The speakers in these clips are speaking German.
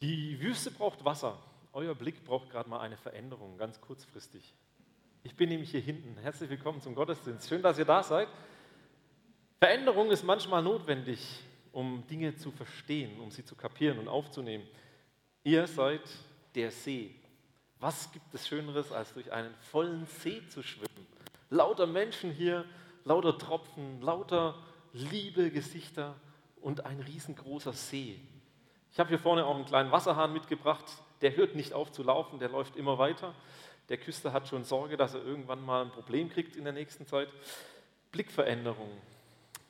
Die Wüste braucht Wasser. Euer Blick braucht gerade mal eine Veränderung, ganz kurzfristig. Ich bin nämlich hier hinten. Herzlich willkommen zum Gottesdienst. Schön, dass ihr da seid. Veränderung ist manchmal notwendig, um Dinge zu verstehen, um sie zu kapieren und aufzunehmen. Ihr seid der See. Was gibt es Schöneres, als durch einen vollen See zu schwimmen? Lauter Menschen hier, lauter Tropfen, lauter liebe Gesichter und ein riesengroßer See. Ich habe hier vorne auch einen kleinen Wasserhahn mitgebracht. Der hört nicht auf zu laufen, der läuft immer weiter. Der Küster hat schon Sorge, dass er irgendwann mal ein Problem kriegt in der nächsten Zeit. Blickveränderung.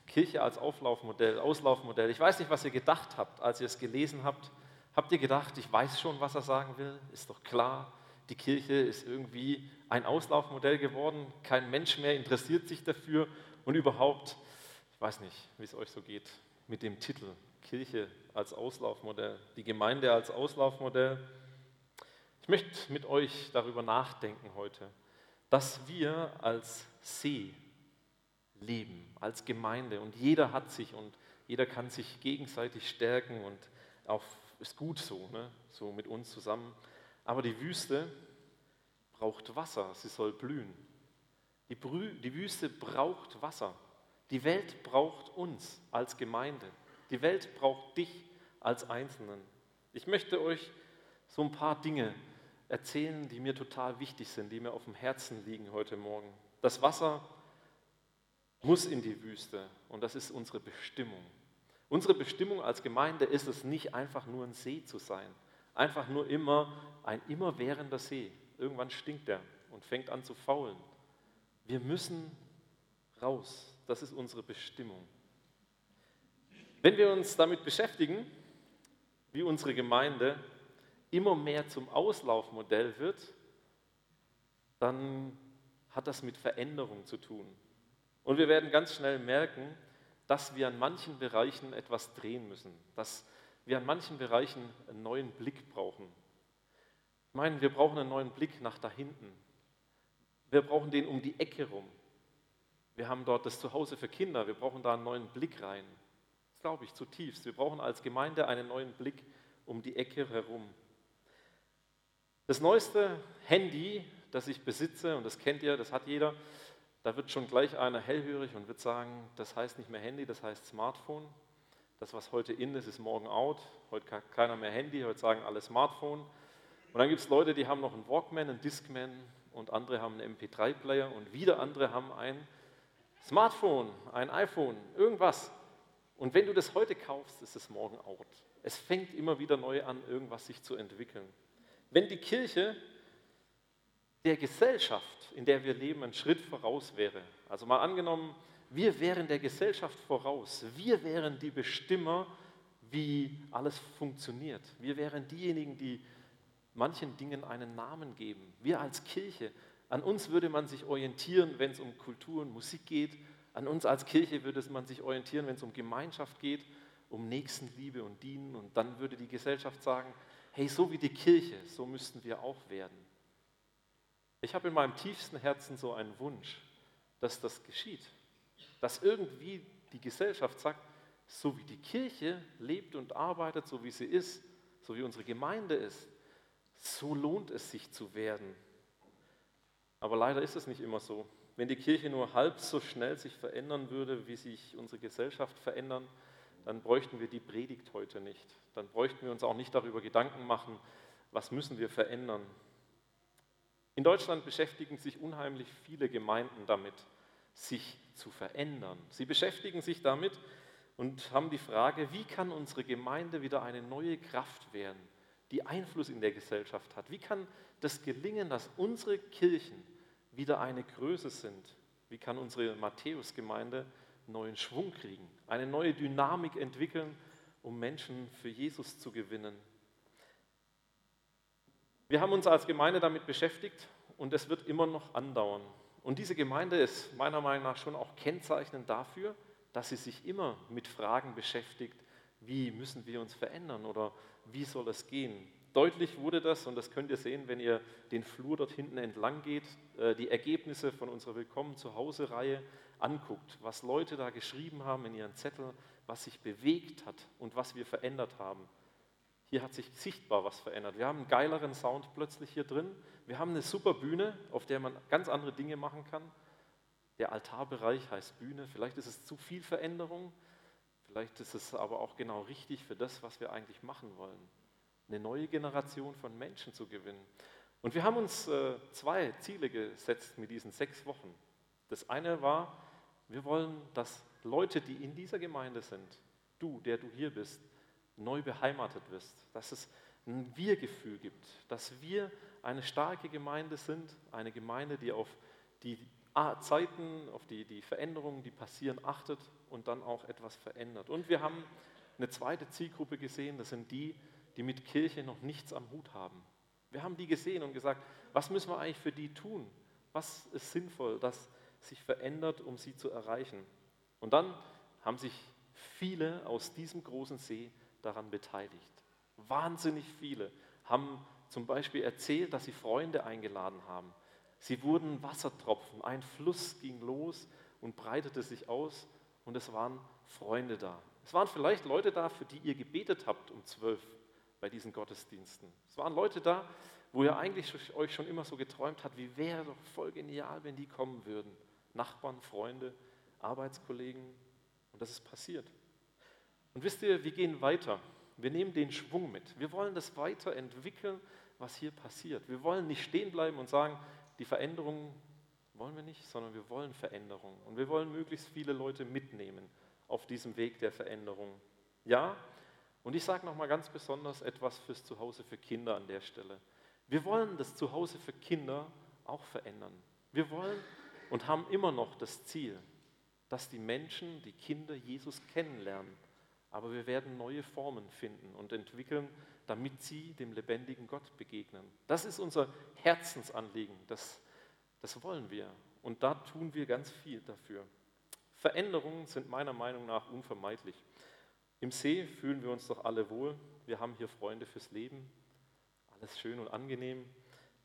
Kirche als Auflaufmodell, Auslaufmodell. Ich weiß nicht, was ihr gedacht habt, als ihr es gelesen habt. Habt ihr gedacht, ich weiß schon, was er sagen will? Ist doch klar, die Kirche ist irgendwie ein Auslaufmodell geworden. Kein Mensch mehr interessiert sich dafür. Und überhaupt, ich weiß nicht, wie es euch so geht mit dem Titel Kirche als Auslaufmodell, die Gemeinde als Auslaufmodell. Ich möchte mit euch darüber nachdenken heute, dass wir als See leben, als Gemeinde und jeder hat sich und jeder kann sich gegenseitig stärken und auch ist gut so, ne? so mit uns zusammen. Aber die Wüste braucht Wasser, sie soll blühen. Die, Brü die Wüste braucht Wasser. Die Welt braucht uns als Gemeinde. Die Welt braucht dich als Einzelnen. Ich möchte euch so ein paar Dinge erzählen, die mir total wichtig sind, die mir auf dem Herzen liegen heute Morgen. Das Wasser muss in die Wüste und das ist unsere Bestimmung. Unsere Bestimmung als Gemeinde ist es nicht einfach nur ein See zu sein, einfach nur immer ein immerwährender See. Irgendwann stinkt er und fängt an zu faulen. Wir müssen raus. Das ist unsere Bestimmung. Wenn wir uns damit beschäftigen, wie unsere Gemeinde immer mehr zum Auslaufmodell wird, dann hat das mit Veränderung zu tun. Und wir werden ganz schnell merken, dass wir an manchen Bereichen etwas drehen müssen, dass wir an manchen Bereichen einen neuen Blick brauchen. Ich meine, wir brauchen einen neuen Blick nach da hinten. Wir brauchen den um die Ecke rum. Wir haben dort das Zuhause für Kinder, wir brauchen da einen neuen Blick rein. Das glaube ich zutiefst. Wir brauchen als Gemeinde einen neuen Blick um die Ecke herum. Das neueste Handy, das ich besitze, und das kennt ihr, das hat jeder, da wird schon gleich einer hellhörig und wird sagen, das heißt nicht mehr Handy, das heißt Smartphone. Das, was heute in ist, ist morgen out. Heute hat keiner mehr Handy, heute sagen alle Smartphone. Und dann gibt es Leute, die haben noch einen Walkman, einen Discman und andere haben einen MP3-Player und wieder andere haben ein Smartphone, ein iPhone, irgendwas. Und wenn du das heute kaufst, ist es morgen out. Es fängt immer wieder neu an, irgendwas sich zu entwickeln. Wenn die Kirche der Gesellschaft, in der wir leben, einen Schritt voraus wäre, also mal angenommen, wir wären der Gesellschaft voraus, wir wären die Bestimmer, wie alles funktioniert. Wir wären diejenigen, die manchen Dingen einen Namen geben. Wir als Kirche, an uns würde man sich orientieren, wenn es um Kultur und Musik geht, an uns als Kirche würde man sich orientieren, wenn es um Gemeinschaft geht, um Nächstenliebe und Dienen. Und dann würde die Gesellschaft sagen, hey, so wie die Kirche, so müssten wir auch werden. Ich habe in meinem tiefsten Herzen so einen Wunsch, dass das geschieht. Dass irgendwie die Gesellschaft sagt, so wie die Kirche lebt und arbeitet, so wie sie ist, so wie unsere Gemeinde ist, so lohnt es sich zu werden. Aber leider ist es nicht immer so. Wenn die Kirche nur halb so schnell sich verändern würde, wie sich unsere Gesellschaft verändern, dann bräuchten wir die Predigt heute nicht. Dann bräuchten wir uns auch nicht darüber Gedanken machen, was müssen wir verändern. In Deutschland beschäftigen sich unheimlich viele Gemeinden damit, sich zu verändern. Sie beschäftigen sich damit und haben die Frage, wie kann unsere Gemeinde wieder eine neue Kraft werden, die Einfluss in der Gesellschaft hat? Wie kann das gelingen, dass unsere Kirchen wieder eine Größe sind. Wie kann unsere Matthäusgemeinde neuen Schwung kriegen, eine neue Dynamik entwickeln, um Menschen für Jesus zu gewinnen? Wir haben uns als Gemeinde damit beschäftigt und es wird immer noch andauern. Und diese Gemeinde ist meiner Meinung nach schon auch kennzeichnend dafür, dass sie sich immer mit Fragen beschäftigt, wie müssen wir uns verändern oder wie soll es gehen? Deutlich wurde das, und das könnt ihr sehen, wenn ihr den Flur dort hinten entlang geht, äh, die Ergebnisse von unserer Willkommen zu Hause-Reihe anguckt, was Leute da geschrieben haben in ihren Zettel, was sich bewegt hat und was wir verändert haben. hier hat sich sichtbar was verändert. Wir haben einen geileren Sound plötzlich hier drin. Wir haben eine super Bühne, auf der man ganz andere Dinge machen kann. Der Altarbereich heißt Bühne. Vielleicht ist es zu viel Veränderung. Vielleicht ist es aber auch genau richtig für das, was wir eigentlich machen wollen. Eine neue Generation von Menschen zu gewinnen. Und wir haben uns äh, zwei Ziele gesetzt mit diesen sechs Wochen. Das eine war, wir wollen, dass Leute, die in dieser Gemeinde sind, du, der du hier bist, neu beheimatet wirst, dass es ein Wir-Gefühl gibt, dass wir eine starke Gemeinde sind, eine Gemeinde, die auf die Zeiten, auf die, die Veränderungen, die passieren, achtet und dann auch etwas verändert. Und wir haben eine zweite Zielgruppe gesehen, das sind die, die mit Kirche noch nichts am Hut haben. Wir haben die gesehen und gesagt, was müssen wir eigentlich für die tun? Was ist sinnvoll, dass sich verändert, um sie zu erreichen? Und dann haben sich viele aus diesem großen See daran beteiligt. Wahnsinnig viele haben zum Beispiel erzählt, dass sie Freunde eingeladen haben. Sie wurden Wassertropfen, ein Fluss ging los und breitete sich aus und es waren Freunde da. Es waren vielleicht Leute da, für die ihr gebetet habt um zwölf bei diesen Gottesdiensten. Es waren Leute da, wo ihr eigentlich euch schon immer so geträumt habt, wie wäre doch voll genial, wenn die kommen würden. Nachbarn, Freunde, Arbeitskollegen. Und das ist passiert. Und wisst ihr, wir gehen weiter. Wir nehmen den Schwung mit. Wir wollen das weiterentwickeln, was hier passiert. Wir wollen nicht stehen bleiben und sagen, die Veränderungen wollen wir nicht, sondern wir wollen Veränderungen. Und wir wollen möglichst viele Leute mitnehmen auf diesem Weg der Veränderung. Ja, und ich sage nochmal ganz besonders etwas fürs Zuhause für Kinder an der Stelle. Wir wollen das Zuhause für Kinder auch verändern. Wir wollen und haben immer noch das Ziel, dass die Menschen, die Kinder Jesus kennenlernen aber wir werden neue Formen finden und entwickeln, damit sie dem lebendigen Gott begegnen. Das ist unser Herzensanliegen. Das, das wollen wir. Und da tun wir ganz viel dafür. Veränderungen sind meiner Meinung nach unvermeidlich. Im See fühlen wir uns doch alle wohl. Wir haben hier Freunde fürs Leben. Alles schön und angenehm.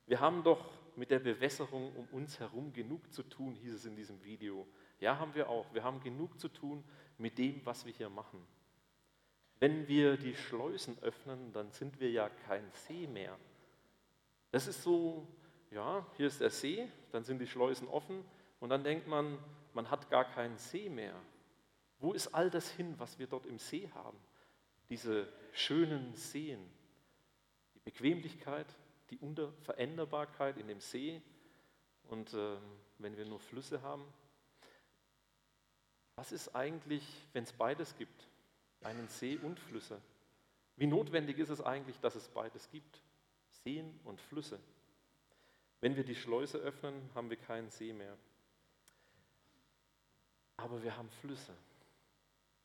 Wir haben doch mit der Bewässerung um uns herum genug zu tun, hieß es in diesem Video. Ja, haben wir auch. Wir haben genug zu tun mit dem, was wir hier machen. Wenn wir die Schleusen öffnen, dann sind wir ja kein See mehr. Das ist so, ja, hier ist der See, dann sind die Schleusen offen und dann denkt man, man hat gar keinen See mehr. Wo ist all das hin, was wir dort im See haben? Diese schönen Seen, die Bequemlichkeit, die Unveränderbarkeit in dem See und äh, wenn wir nur Flüsse haben. Was ist eigentlich, wenn es beides gibt? einen See und Flüsse. Wie notwendig ist es eigentlich, dass es beides gibt? Seen und Flüsse. Wenn wir die Schleuse öffnen, haben wir keinen See mehr. Aber wir haben Flüsse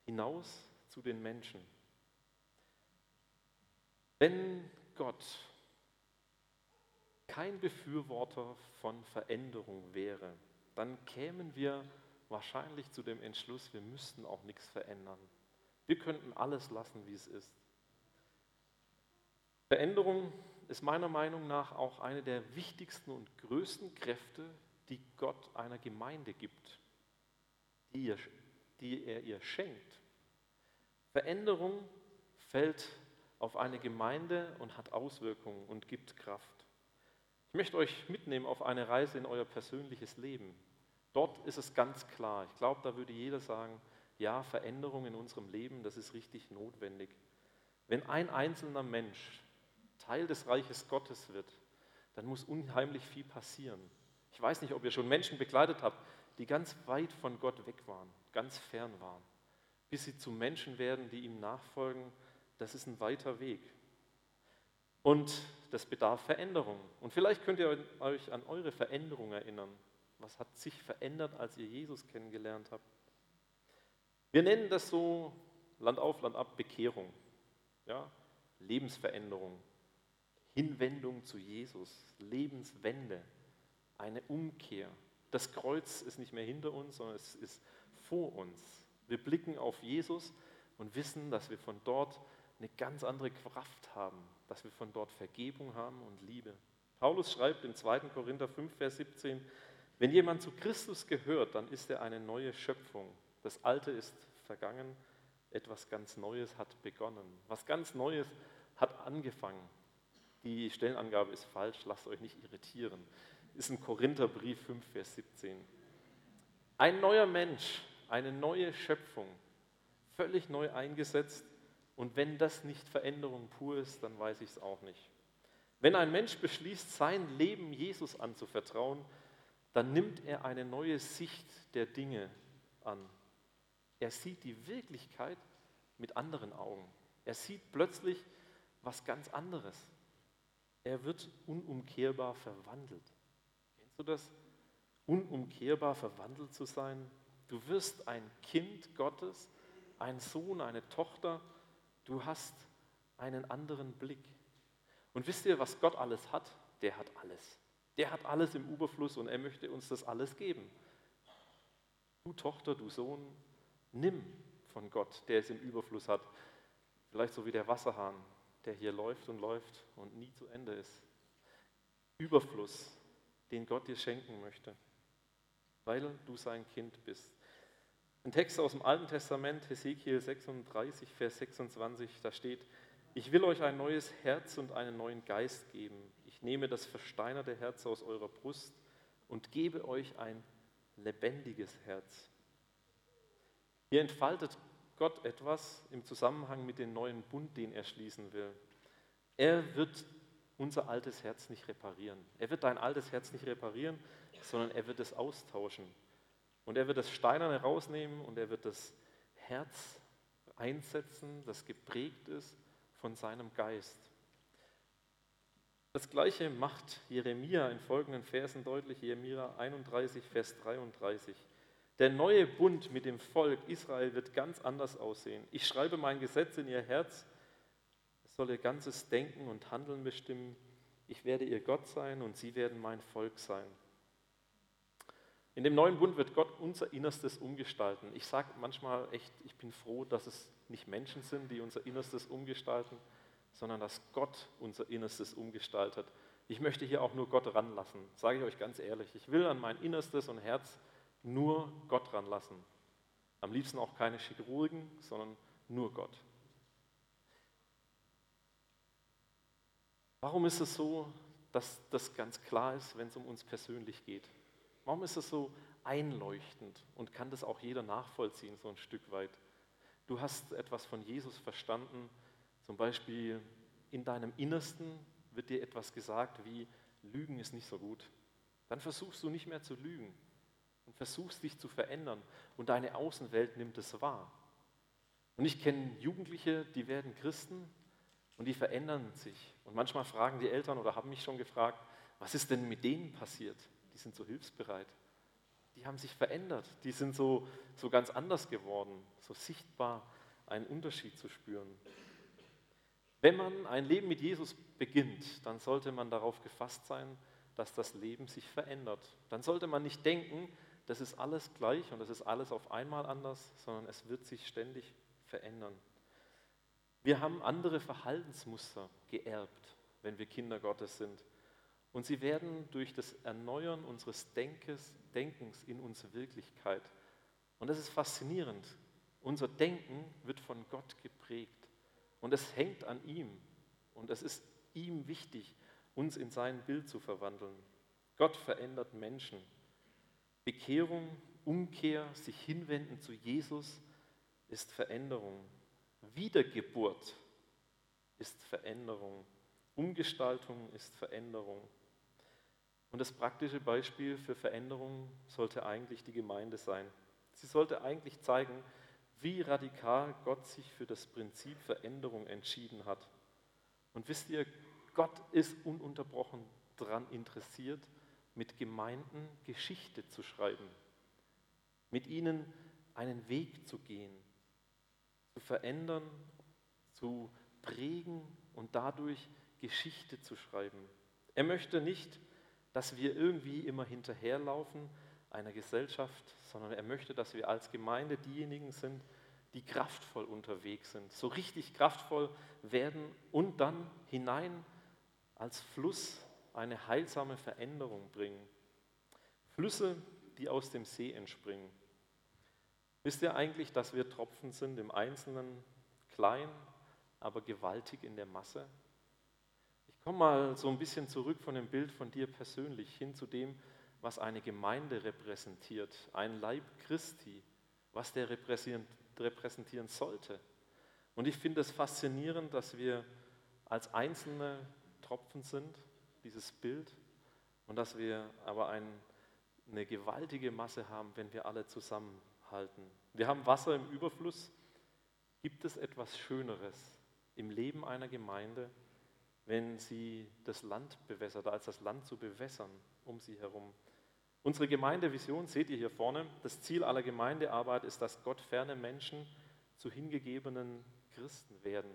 hinaus zu den Menschen. Wenn Gott kein Befürworter von Veränderung wäre, dann kämen wir wahrscheinlich zu dem Entschluss, wir müssten auch nichts verändern. Wir könnten alles lassen, wie es ist. Veränderung ist meiner Meinung nach auch eine der wichtigsten und größten Kräfte, die Gott einer Gemeinde gibt, die, ihr, die er ihr schenkt. Veränderung fällt auf eine Gemeinde und hat Auswirkungen und gibt Kraft. Ich möchte euch mitnehmen auf eine Reise in euer persönliches Leben. Dort ist es ganz klar. Ich glaube, da würde jeder sagen, ja, Veränderung in unserem Leben, das ist richtig notwendig. Wenn ein einzelner Mensch Teil des Reiches Gottes wird, dann muss unheimlich viel passieren. Ich weiß nicht, ob ihr schon Menschen begleitet habt, die ganz weit von Gott weg waren, ganz fern waren. Bis sie zu Menschen werden, die ihm nachfolgen, das ist ein weiter Weg. Und das bedarf Veränderung. Und vielleicht könnt ihr euch an eure Veränderung erinnern. Was hat sich verändert, als ihr Jesus kennengelernt habt? Wir nennen das so Land auf, Land ab Bekehrung, ja? Lebensveränderung, Hinwendung zu Jesus, Lebenswende, eine Umkehr. Das Kreuz ist nicht mehr hinter uns, sondern es ist vor uns. Wir blicken auf Jesus und wissen, dass wir von dort eine ganz andere Kraft haben, dass wir von dort Vergebung haben und Liebe. Paulus schreibt im 2. Korinther 5, Vers 17, wenn jemand zu Christus gehört, dann ist er eine neue Schöpfung. Das Alte ist vergangen, etwas ganz Neues hat begonnen. Was ganz Neues hat angefangen. Die Stellenangabe ist falsch, lasst euch nicht irritieren. Ist ein Korintherbrief 5, Vers 17. Ein neuer Mensch, eine neue Schöpfung, völlig neu eingesetzt. Und wenn das nicht Veränderung pur ist, dann weiß ich es auch nicht. Wenn ein Mensch beschließt, sein Leben Jesus anzuvertrauen, dann nimmt er eine neue Sicht der Dinge an. Er sieht die Wirklichkeit mit anderen Augen. Er sieht plötzlich was ganz anderes. Er wird unumkehrbar verwandelt. Kennst du das? Unumkehrbar verwandelt zu sein? Du wirst ein Kind Gottes, ein Sohn, eine Tochter. Du hast einen anderen Blick. Und wisst ihr, was Gott alles hat? Der hat alles. Der hat alles im Überfluss und er möchte uns das alles geben. Du Tochter, du Sohn, nimm von Gott, der es im Überfluss hat. Vielleicht so wie der Wasserhahn, der hier läuft und läuft und nie zu Ende ist. Überfluss, den Gott dir schenken möchte, weil du sein Kind bist. Ein Text aus dem Alten Testament, Hesekiel 36, Vers 26, da steht, ich will euch ein neues Herz und einen neuen Geist geben. Ich nehme das versteinerte Herz aus eurer Brust und gebe euch ein lebendiges Herz. Hier entfaltet Gott etwas im Zusammenhang mit dem neuen Bund, den er schließen will. Er wird unser altes Herz nicht reparieren. Er wird dein altes Herz nicht reparieren, sondern er wird es austauschen. Und er wird das Steinerne rausnehmen und er wird das Herz einsetzen, das geprägt ist von seinem Geist. Das gleiche macht Jeremia in folgenden Versen deutlich, Jeremia 31, Vers 33. Der neue Bund mit dem Volk Israel wird ganz anders aussehen. Ich schreibe mein Gesetz in ihr Herz, es soll ihr ganzes Denken und Handeln bestimmen. Ich werde ihr Gott sein und sie werden mein Volk sein. In dem neuen Bund wird Gott unser Innerstes umgestalten. Ich sage manchmal echt, ich bin froh, dass es nicht Menschen sind, die unser Innerstes umgestalten, sondern dass Gott unser Innerstes umgestaltet. Ich möchte hier auch nur Gott ranlassen, sage ich euch ganz ehrlich. Ich will an mein Innerstes und Herz nur Gott ranlassen. Am liebsten auch keine Chirurgen, sondern nur Gott. Warum ist es so, dass das ganz klar ist, wenn es um uns persönlich geht? Warum ist das so einleuchtend und kann das auch jeder nachvollziehen, so ein Stück weit? Du hast etwas von Jesus verstanden, zum Beispiel in deinem Innersten wird dir etwas gesagt wie, Lügen ist nicht so gut. Dann versuchst du nicht mehr zu lügen und versuchst dich zu verändern und deine Außenwelt nimmt es wahr. Und ich kenne Jugendliche, die werden Christen und die verändern sich. Und manchmal fragen die Eltern oder haben mich schon gefragt, was ist denn mit denen passiert? Die sind so hilfsbereit. Die haben sich verändert, die sind so, so ganz anders geworden, so sichtbar einen Unterschied zu spüren. Wenn man ein Leben mit Jesus beginnt, dann sollte man darauf gefasst sein, dass das Leben sich verändert. Dann sollte man nicht denken, das ist alles gleich und das ist alles auf einmal anders, sondern es wird sich ständig verändern. Wir haben andere Verhaltensmuster geerbt, wenn wir Kinder Gottes sind. Und sie werden durch das Erneuern unseres Denkens, Denkens in uns Wirklichkeit. Und das ist faszinierend. Unser Denken wird von Gott geprägt. Und es hängt an ihm. Und es ist ihm wichtig, uns in sein Bild zu verwandeln. Gott verändert Menschen. Bekehrung, Umkehr, sich hinwenden zu Jesus ist Veränderung. Wiedergeburt ist Veränderung. Umgestaltung ist Veränderung. Und das praktische Beispiel für Veränderung sollte eigentlich die Gemeinde sein. Sie sollte eigentlich zeigen, wie radikal Gott sich für das Prinzip Veränderung entschieden hat. Und wisst ihr, Gott ist ununterbrochen daran interessiert, mit Gemeinden Geschichte zu schreiben, mit ihnen einen Weg zu gehen, zu verändern, zu prägen und dadurch Geschichte zu schreiben. Er möchte nicht, dass wir irgendwie immer hinterherlaufen einer Gesellschaft, sondern er möchte, dass wir als Gemeinde diejenigen sind, die kraftvoll unterwegs sind, so richtig kraftvoll werden und dann hinein als Fluss eine heilsame Veränderung bringen. Flüsse, die aus dem See entspringen. Wisst ihr eigentlich, dass wir Tropfen sind im Einzelnen, klein, aber gewaltig in der Masse? Ich komme mal so ein bisschen zurück von dem Bild von dir persönlich hin zu dem, was eine Gemeinde repräsentiert, ein Leib Christi, was der repräsentieren sollte. Und ich finde es faszinierend, dass wir als einzelne Tropfen sind, dieses Bild, und dass wir aber ein, eine gewaltige Masse haben, wenn wir alle zusammenhalten. Wir haben Wasser im Überfluss. Gibt es etwas Schöneres im Leben einer Gemeinde, wenn sie das Land bewässert, als das Land zu bewässern um sie herum? Unsere Gemeindevision seht ihr hier vorne. Das Ziel aller Gemeindearbeit ist, dass Gott ferne Menschen zu hingegebenen Christen werden.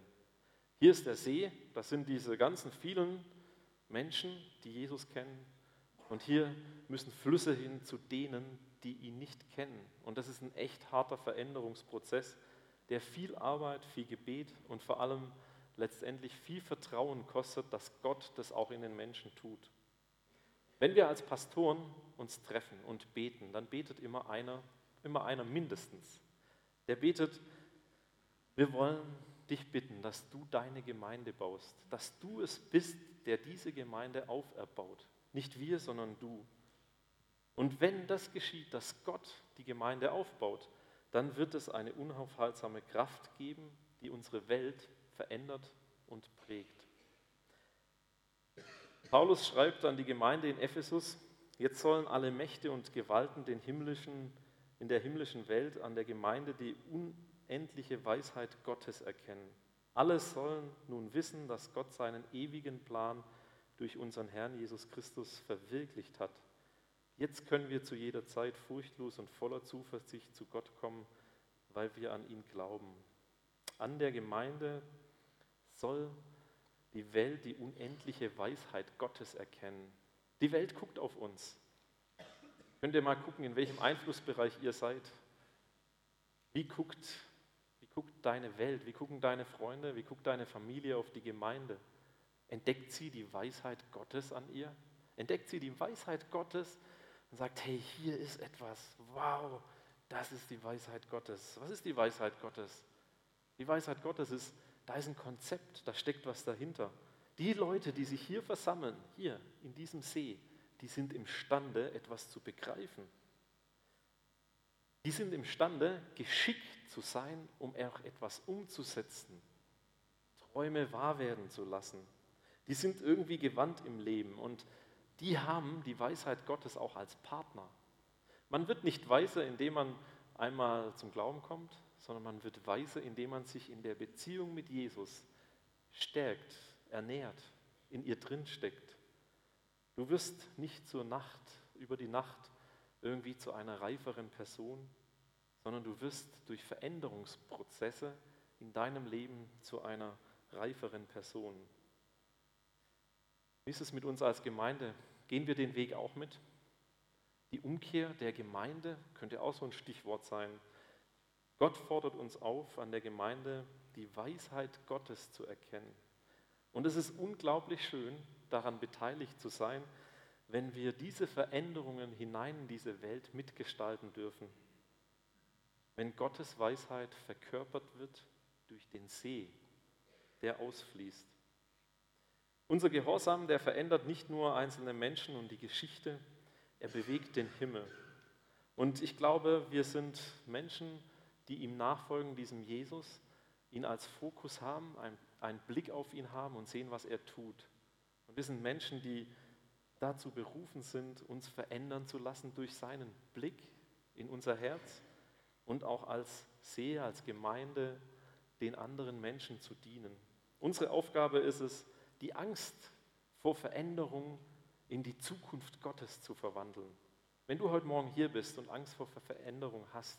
Hier ist der See, das sind diese ganzen vielen Menschen, die Jesus kennen. Und hier müssen Flüsse hin zu denen, die ihn nicht kennen. Und das ist ein echt harter Veränderungsprozess, der viel Arbeit, viel Gebet und vor allem letztendlich viel Vertrauen kostet, dass Gott das auch in den Menschen tut. Wenn wir als Pastoren uns treffen und beten, dann betet immer einer, immer einer mindestens. Der betet, wir wollen dich bitten, dass du deine Gemeinde baust, dass du es bist, der diese Gemeinde auferbaut. Nicht wir, sondern du. Und wenn das geschieht, dass Gott die Gemeinde aufbaut, dann wird es eine unaufhaltsame Kraft geben, die unsere Welt verändert und prägt. Paulus schreibt an die Gemeinde in Ephesus, jetzt sollen alle Mächte und Gewalten den himmlischen, in der himmlischen Welt an der Gemeinde die unendliche Weisheit Gottes erkennen. Alle sollen nun wissen, dass Gott seinen ewigen Plan durch unseren Herrn Jesus Christus verwirklicht hat. Jetzt können wir zu jeder Zeit furchtlos und voller Zuversicht zu Gott kommen, weil wir an ihn glauben. An der Gemeinde soll die Welt die unendliche Weisheit Gottes erkennen. Die Welt guckt auf uns. Könnt ihr mal gucken, in welchem Einflussbereich ihr seid? Wie guckt, wie guckt deine Welt, wie gucken deine Freunde, wie guckt deine Familie auf die Gemeinde? Entdeckt sie die Weisheit Gottes an ihr? Entdeckt sie die Weisheit Gottes und sagt, hey, hier ist etwas, wow, das ist die Weisheit Gottes. Was ist die Weisheit Gottes? Die Weisheit Gottes ist, da ist ein Konzept, da steckt was dahinter. Die Leute, die sich hier versammeln, hier in diesem See, die sind imstande, etwas zu begreifen. Die sind imstande, geschickt zu sein, um auch etwas umzusetzen, Träume wahr werden zu lassen. Die sind irgendwie gewandt im Leben und die haben die Weisheit Gottes auch als Partner. Man wird nicht weiser, indem man einmal zum Glauben kommt, sondern man wird weiser, indem man sich in der Beziehung mit Jesus stärkt, ernährt, in ihr drin steckt. Du wirst nicht zur Nacht, über die Nacht irgendwie zu einer reiferen Person, sondern du wirst durch Veränderungsprozesse in deinem Leben zu einer reiferen Person. Wie ist es mit uns als Gemeinde? Gehen wir den Weg auch mit? Die Umkehr der Gemeinde könnte auch so ein Stichwort sein. Gott fordert uns auf, an der Gemeinde die Weisheit Gottes zu erkennen. Und es ist unglaublich schön, daran beteiligt zu sein, wenn wir diese Veränderungen hinein in diese Welt mitgestalten dürfen. Wenn Gottes Weisheit verkörpert wird durch den See, der ausfließt. Unser Gehorsam, der verändert nicht nur einzelne Menschen und die Geschichte, er bewegt den Himmel. Und ich glaube, wir sind Menschen, die ihm nachfolgen, diesem Jesus, ihn als Fokus haben, einen, einen Blick auf ihn haben und sehen, was er tut. Und wir sind Menschen, die dazu berufen sind, uns verändern zu lassen durch seinen Blick in unser Herz und auch als Seher, als Gemeinde den anderen Menschen zu dienen. Unsere Aufgabe ist es, die Angst vor Veränderung in die Zukunft Gottes zu verwandeln. Wenn du heute Morgen hier bist und Angst vor Veränderung hast,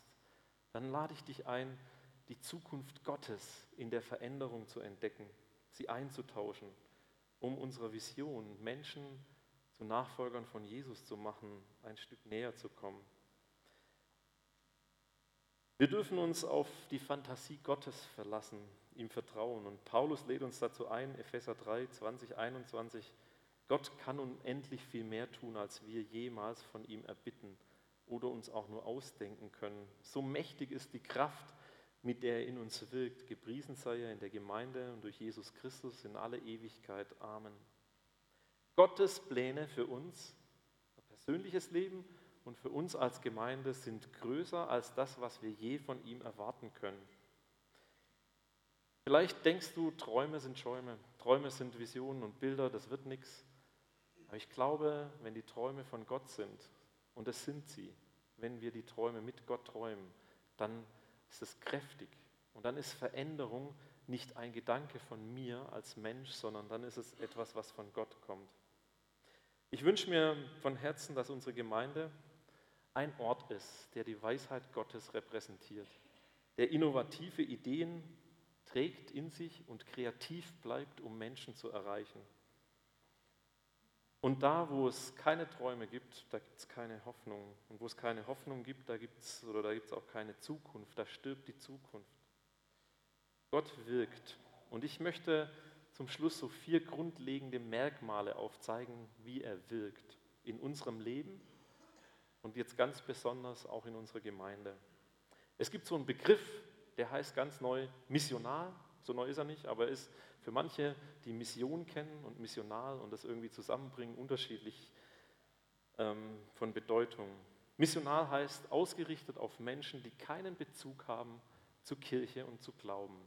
dann lade ich dich ein, die Zukunft Gottes in der Veränderung zu entdecken, sie einzutauschen, um unserer Vision, Menschen zu Nachfolgern von Jesus zu machen, ein Stück näher zu kommen. Wir dürfen uns auf die Fantasie Gottes verlassen, ihm vertrauen. Und Paulus lädt uns dazu ein, Epheser 3, 20, 21, Gott kann unendlich viel mehr tun, als wir jemals von ihm erbitten oder uns auch nur ausdenken können. So mächtig ist die Kraft, mit der er in uns wirkt. Gepriesen sei er in der Gemeinde und durch Jesus Christus in alle Ewigkeit. Amen. Gottes Pläne für uns, persönliches Leben und für uns als Gemeinde sind größer als das, was wir je von ihm erwarten können. Vielleicht denkst du, Träume sind Schäume, Träume sind Visionen und Bilder, das wird nichts. Aber ich glaube, wenn die Träume von Gott sind, und es sind sie, wenn wir die Träume mit Gott träumen, dann ist es kräftig. Und dann ist Veränderung nicht ein Gedanke von mir als Mensch, sondern dann ist es etwas, was von Gott kommt. Ich wünsche mir von Herzen, dass unsere Gemeinde ein Ort ist, der die Weisheit Gottes repräsentiert, der innovative Ideen trägt in sich und kreativ bleibt, um Menschen zu erreichen. Und da, wo es keine Träume gibt, da gibt es keine Hoffnung. Und wo es keine Hoffnung gibt, da gibt es oder da gibt es auch keine Zukunft. Da stirbt die Zukunft. Gott wirkt. Und ich möchte zum Schluss so vier grundlegende Merkmale aufzeigen, wie er wirkt in unserem Leben und jetzt ganz besonders auch in unserer Gemeinde. Es gibt so einen Begriff, der heißt ganz neu missional. So neu ist er nicht, aber er ist für manche, die Mission kennen und missional und das irgendwie zusammenbringen, unterschiedlich ähm, von Bedeutung. Missional heißt ausgerichtet auf Menschen, die keinen Bezug haben zu Kirche und zu Glauben.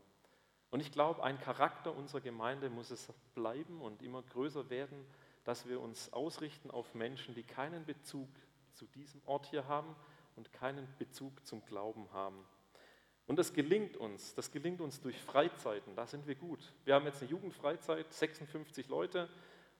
Und ich glaube, ein Charakter unserer Gemeinde muss es bleiben und immer größer werden, dass wir uns ausrichten auf Menschen, die keinen Bezug zu diesem Ort hier haben und keinen Bezug zum Glauben haben. Und das gelingt uns, das gelingt uns durch Freizeiten, da sind wir gut. Wir haben jetzt eine Jugendfreizeit, 56 Leute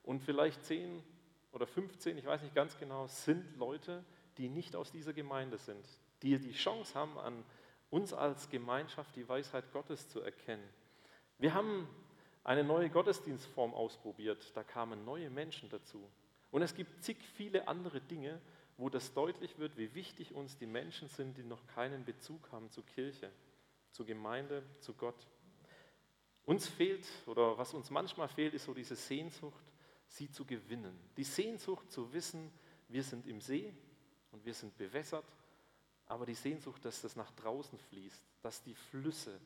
und vielleicht 10 oder 15, ich weiß nicht ganz genau, sind Leute, die nicht aus dieser Gemeinde sind, die die Chance haben, an uns als Gemeinschaft die Weisheit Gottes zu erkennen. Wir haben eine neue Gottesdienstform ausprobiert, da kamen neue Menschen dazu. Und es gibt zig viele andere Dinge, wo das deutlich wird, wie wichtig uns die Menschen sind, die noch keinen Bezug haben zur Kirche, zur Gemeinde, zu Gott. Uns fehlt, oder was uns manchmal fehlt, ist so diese Sehnsucht, sie zu gewinnen. Die Sehnsucht zu wissen, wir sind im See und wir sind bewässert, aber die Sehnsucht, dass das nach draußen fließt, dass die Flüsse,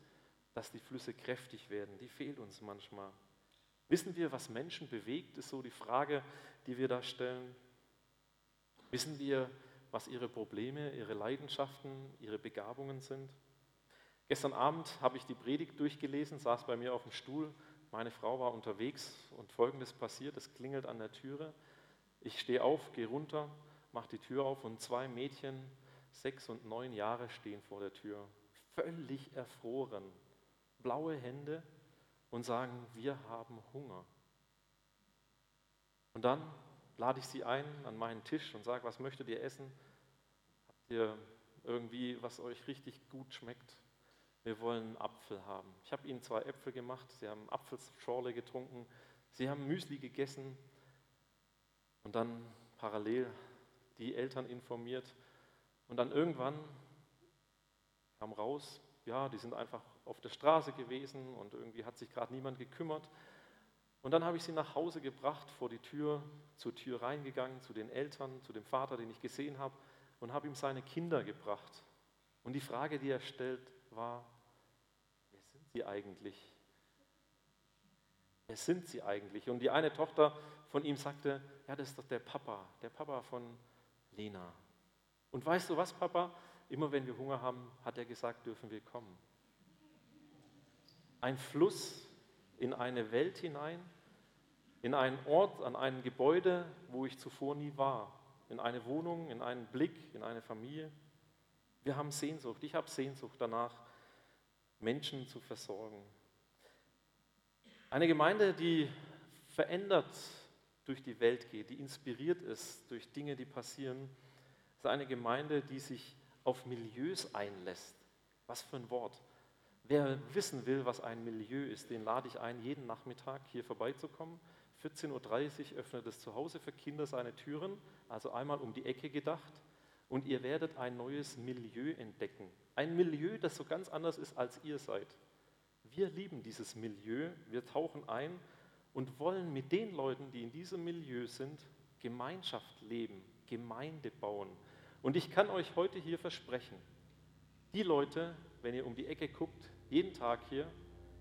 dass die Flüsse kräftig werden, die fehlt uns manchmal. Wissen wir, was Menschen bewegt, ist so die Frage, die wir da stellen. Wissen wir, was ihre Probleme, ihre Leidenschaften, ihre Begabungen sind? Gestern Abend habe ich die Predigt durchgelesen, saß bei mir auf dem Stuhl. Meine Frau war unterwegs und folgendes passiert: Es klingelt an der Türe. Ich stehe auf, gehe runter, mache die Tür auf und zwei Mädchen, sechs und neun Jahre, stehen vor der Tür. Völlig erfroren, blaue Hände und sagen: Wir haben Hunger. Und dann lade ich sie ein an meinen Tisch und sage, was möchtet ihr essen? Habt ihr irgendwie, was euch richtig gut schmeckt? Wir wollen Apfel haben. Ich habe ihnen zwei Äpfel gemacht, sie haben Apfelschorle getrunken, sie haben Müsli gegessen und dann parallel die Eltern informiert. Und dann irgendwann kam raus, ja, die sind einfach auf der Straße gewesen und irgendwie hat sich gerade niemand gekümmert. Und dann habe ich sie nach Hause gebracht, vor die Tür, zur Tür reingegangen, zu den Eltern, zu dem Vater, den ich gesehen habe, und habe ihm seine Kinder gebracht. Und die Frage, die er stellt, war, wer sind sie eigentlich? Wer sind sie eigentlich? Und die eine Tochter von ihm sagte, ja, das ist doch der Papa, der Papa von Lena. Und weißt du was, Papa? Immer wenn wir Hunger haben, hat er gesagt, dürfen wir kommen. Ein Fluss in eine Welt hinein, in einen Ort, an ein Gebäude, wo ich zuvor nie war, in eine Wohnung, in einen Blick, in eine Familie. Wir haben Sehnsucht, ich habe Sehnsucht danach, Menschen zu versorgen. Eine Gemeinde, die verändert durch die Welt geht, die inspiriert ist durch Dinge, die passieren, ist eine Gemeinde, die sich auf Milieus einlässt. Was für ein Wort. Wer wissen will, was ein Milieu ist, den lade ich ein, jeden Nachmittag hier vorbeizukommen. 14.30 Uhr öffnet es zu Hause für Kinder seine Türen, also einmal um die Ecke gedacht. Und ihr werdet ein neues Milieu entdecken. Ein Milieu, das so ganz anders ist, als ihr seid. Wir lieben dieses Milieu, wir tauchen ein und wollen mit den Leuten, die in diesem Milieu sind, Gemeinschaft leben, Gemeinde bauen. Und ich kann euch heute hier versprechen, die Leute, wenn ihr um die Ecke guckt, jeden Tag hier,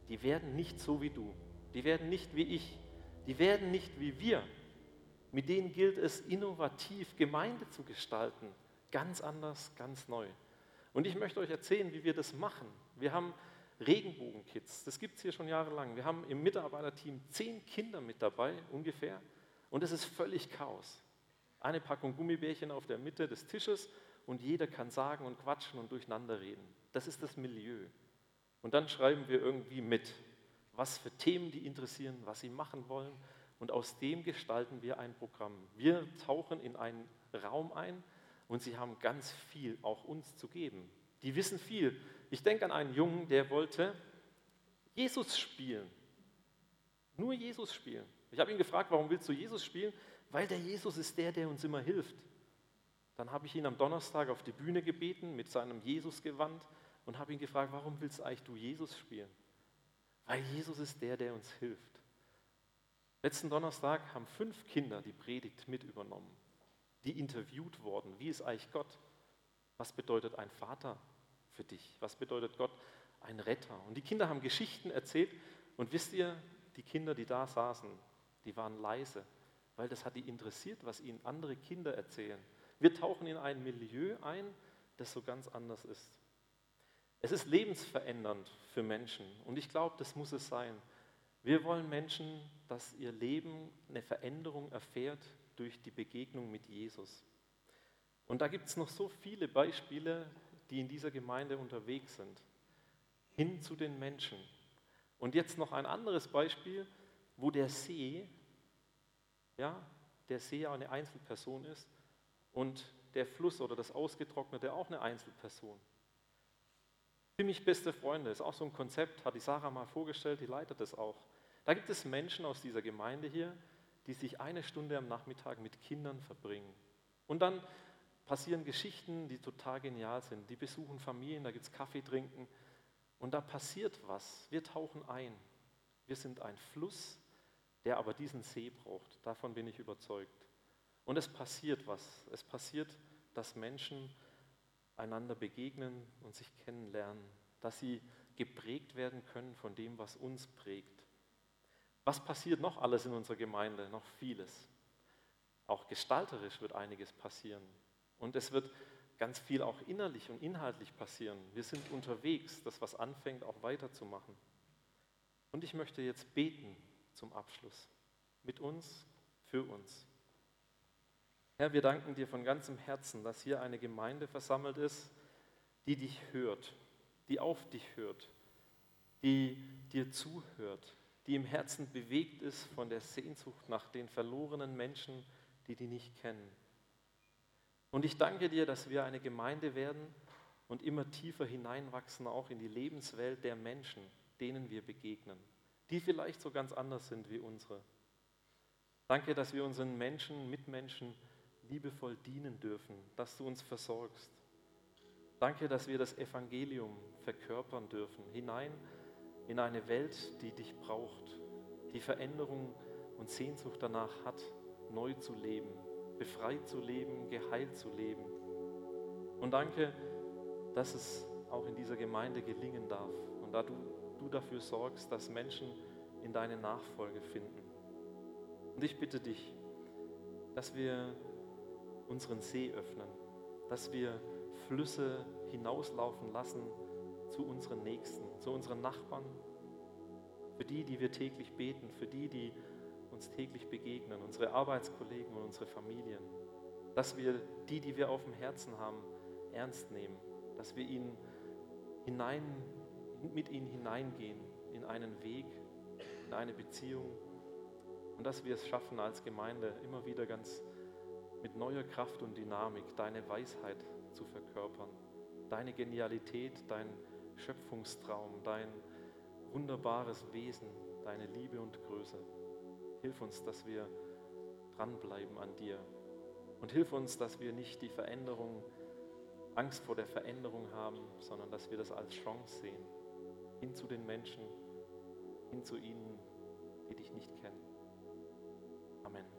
die werden nicht so wie du. Die werden nicht wie ich. Die werden nicht wie wir. Mit denen gilt es, innovativ Gemeinde zu gestalten. Ganz anders, ganz neu. Und ich möchte euch erzählen, wie wir das machen. Wir haben Regenbogenkids, das gibt es hier schon jahrelang. Wir haben im Mitarbeiterteam zehn Kinder mit dabei ungefähr und es ist völlig Chaos. Eine Packung Gummibärchen auf der Mitte des Tisches und jeder kann sagen und quatschen und durcheinander reden. Das ist das Milieu. Und dann schreiben wir irgendwie mit, was für Themen die interessieren, was sie machen wollen. Und aus dem gestalten wir ein Programm. Wir tauchen in einen Raum ein und sie haben ganz viel auch uns zu geben. Die wissen viel. Ich denke an einen Jungen, der wollte Jesus spielen. Nur Jesus spielen. Ich habe ihn gefragt, warum willst du Jesus spielen? Weil der Jesus ist der, der uns immer hilft. Dann habe ich ihn am Donnerstag auf die Bühne gebeten mit seinem Jesusgewand und habe ihn gefragt, warum willst eigentlich du Jesus spielen? Weil Jesus ist der, der uns hilft. Letzten Donnerstag haben fünf Kinder die Predigt mit übernommen, die interviewt wurden. Wie ist eigentlich Gott? Was bedeutet ein Vater für dich? Was bedeutet Gott ein Retter? Und die Kinder haben Geschichten erzählt und wisst ihr, die Kinder, die da saßen, die waren leise, weil das hat die interessiert, was ihnen andere Kinder erzählen. Wir tauchen in ein Milieu ein, das so ganz anders ist. Es ist lebensverändernd für Menschen und ich glaube, das muss es sein. Wir wollen Menschen, dass ihr Leben eine Veränderung erfährt durch die Begegnung mit Jesus. Und da gibt es noch so viele Beispiele, die in dieser Gemeinde unterwegs sind, hin zu den Menschen. Und jetzt noch ein anderes Beispiel, wo der See, ja, der See ja eine Einzelperson ist und der Fluss oder das Ausgetrocknete auch eine Einzelperson. Ziemlich beste Freunde ist auch so ein Konzept, hat die Sarah mal vorgestellt, die leitet das auch. Da gibt es Menschen aus dieser Gemeinde hier, die sich eine Stunde am Nachmittag mit Kindern verbringen. Und dann passieren Geschichten, die total genial sind. Die besuchen Familien, da gibt es Kaffee trinken und da passiert was. Wir tauchen ein. Wir sind ein Fluss, der aber diesen See braucht. Davon bin ich überzeugt. Und es passiert was. Es passiert, dass Menschen einander begegnen und sich kennenlernen, dass sie geprägt werden können von dem, was uns prägt. Was passiert noch alles in unserer Gemeinde? Noch vieles. Auch gestalterisch wird einiges passieren. Und es wird ganz viel auch innerlich und inhaltlich passieren. Wir sind unterwegs, das was anfängt, auch weiterzumachen. Und ich möchte jetzt beten zum Abschluss. Mit uns, für uns. Herr, wir danken dir von ganzem Herzen, dass hier eine Gemeinde versammelt ist, die dich hört, die auf dich hört, die dir zuhört, die im Herzen bewegt ist von der Sehnsucht nach den verlorenen Menschen, die die nicht kennen. Und ich danke dir, dass wir eine Gemeinde werden und immer tiefer hineinwachsen, auch in die Lebenswelt der Menschen, denen wir begegnen, die vielleicht so ganz anders sind wie unsere. Danke, dass wir unseren Menschen, Mitmenschen, liebevoll dienen dürfen, dass du uns versorgst. Danke, dass wir das Evangelium verkörpern dürfen, hinein in eine Welt, die dich braucht, die Veränderung und Sehnsucht danach hat, neu zu leben, befreit zu leben, geheilt zu leben. Und danke, dass es auch in dieser Gemeinde gelingen darf und da du, du dafür sorgst, dass Menschen in deine Nachfolge finden. Und ich bitte dich, dass wir unseren See öffnen, dass wir Flüsse hinauslaufen lassen zu unseren Nächsten, zu unseren Nachbarn, für die, die wir täglich beten, für die, die uns täglich begegnen, unsere Arbeitskollegen und unsere Familien, dass wir die, die wir auf dem Herzen haben, ernst nehmen, dass wir ihnen hinein, mit ihnen hineingehen in einen Weg, in eine Beziehung und dass wir es schaffen als Gemeinde immer wieder ganz mit neuer Kraft und Dynamik deine Weisheit zu verkörpern, deine Genialität, dein Schöpfungstraum, dein wunderbares Wesen, deine Liebe und Größe. Hilf uns, dass wir dranbleiben an dir. Und hilf uns, dass wir nicht die Veränderung, Angst vor der Veränderung haben, sondern dass wir das als Chance sehen. Hin zu den Menschen, hin zu ihnen, die dich nicht kennen. Amen.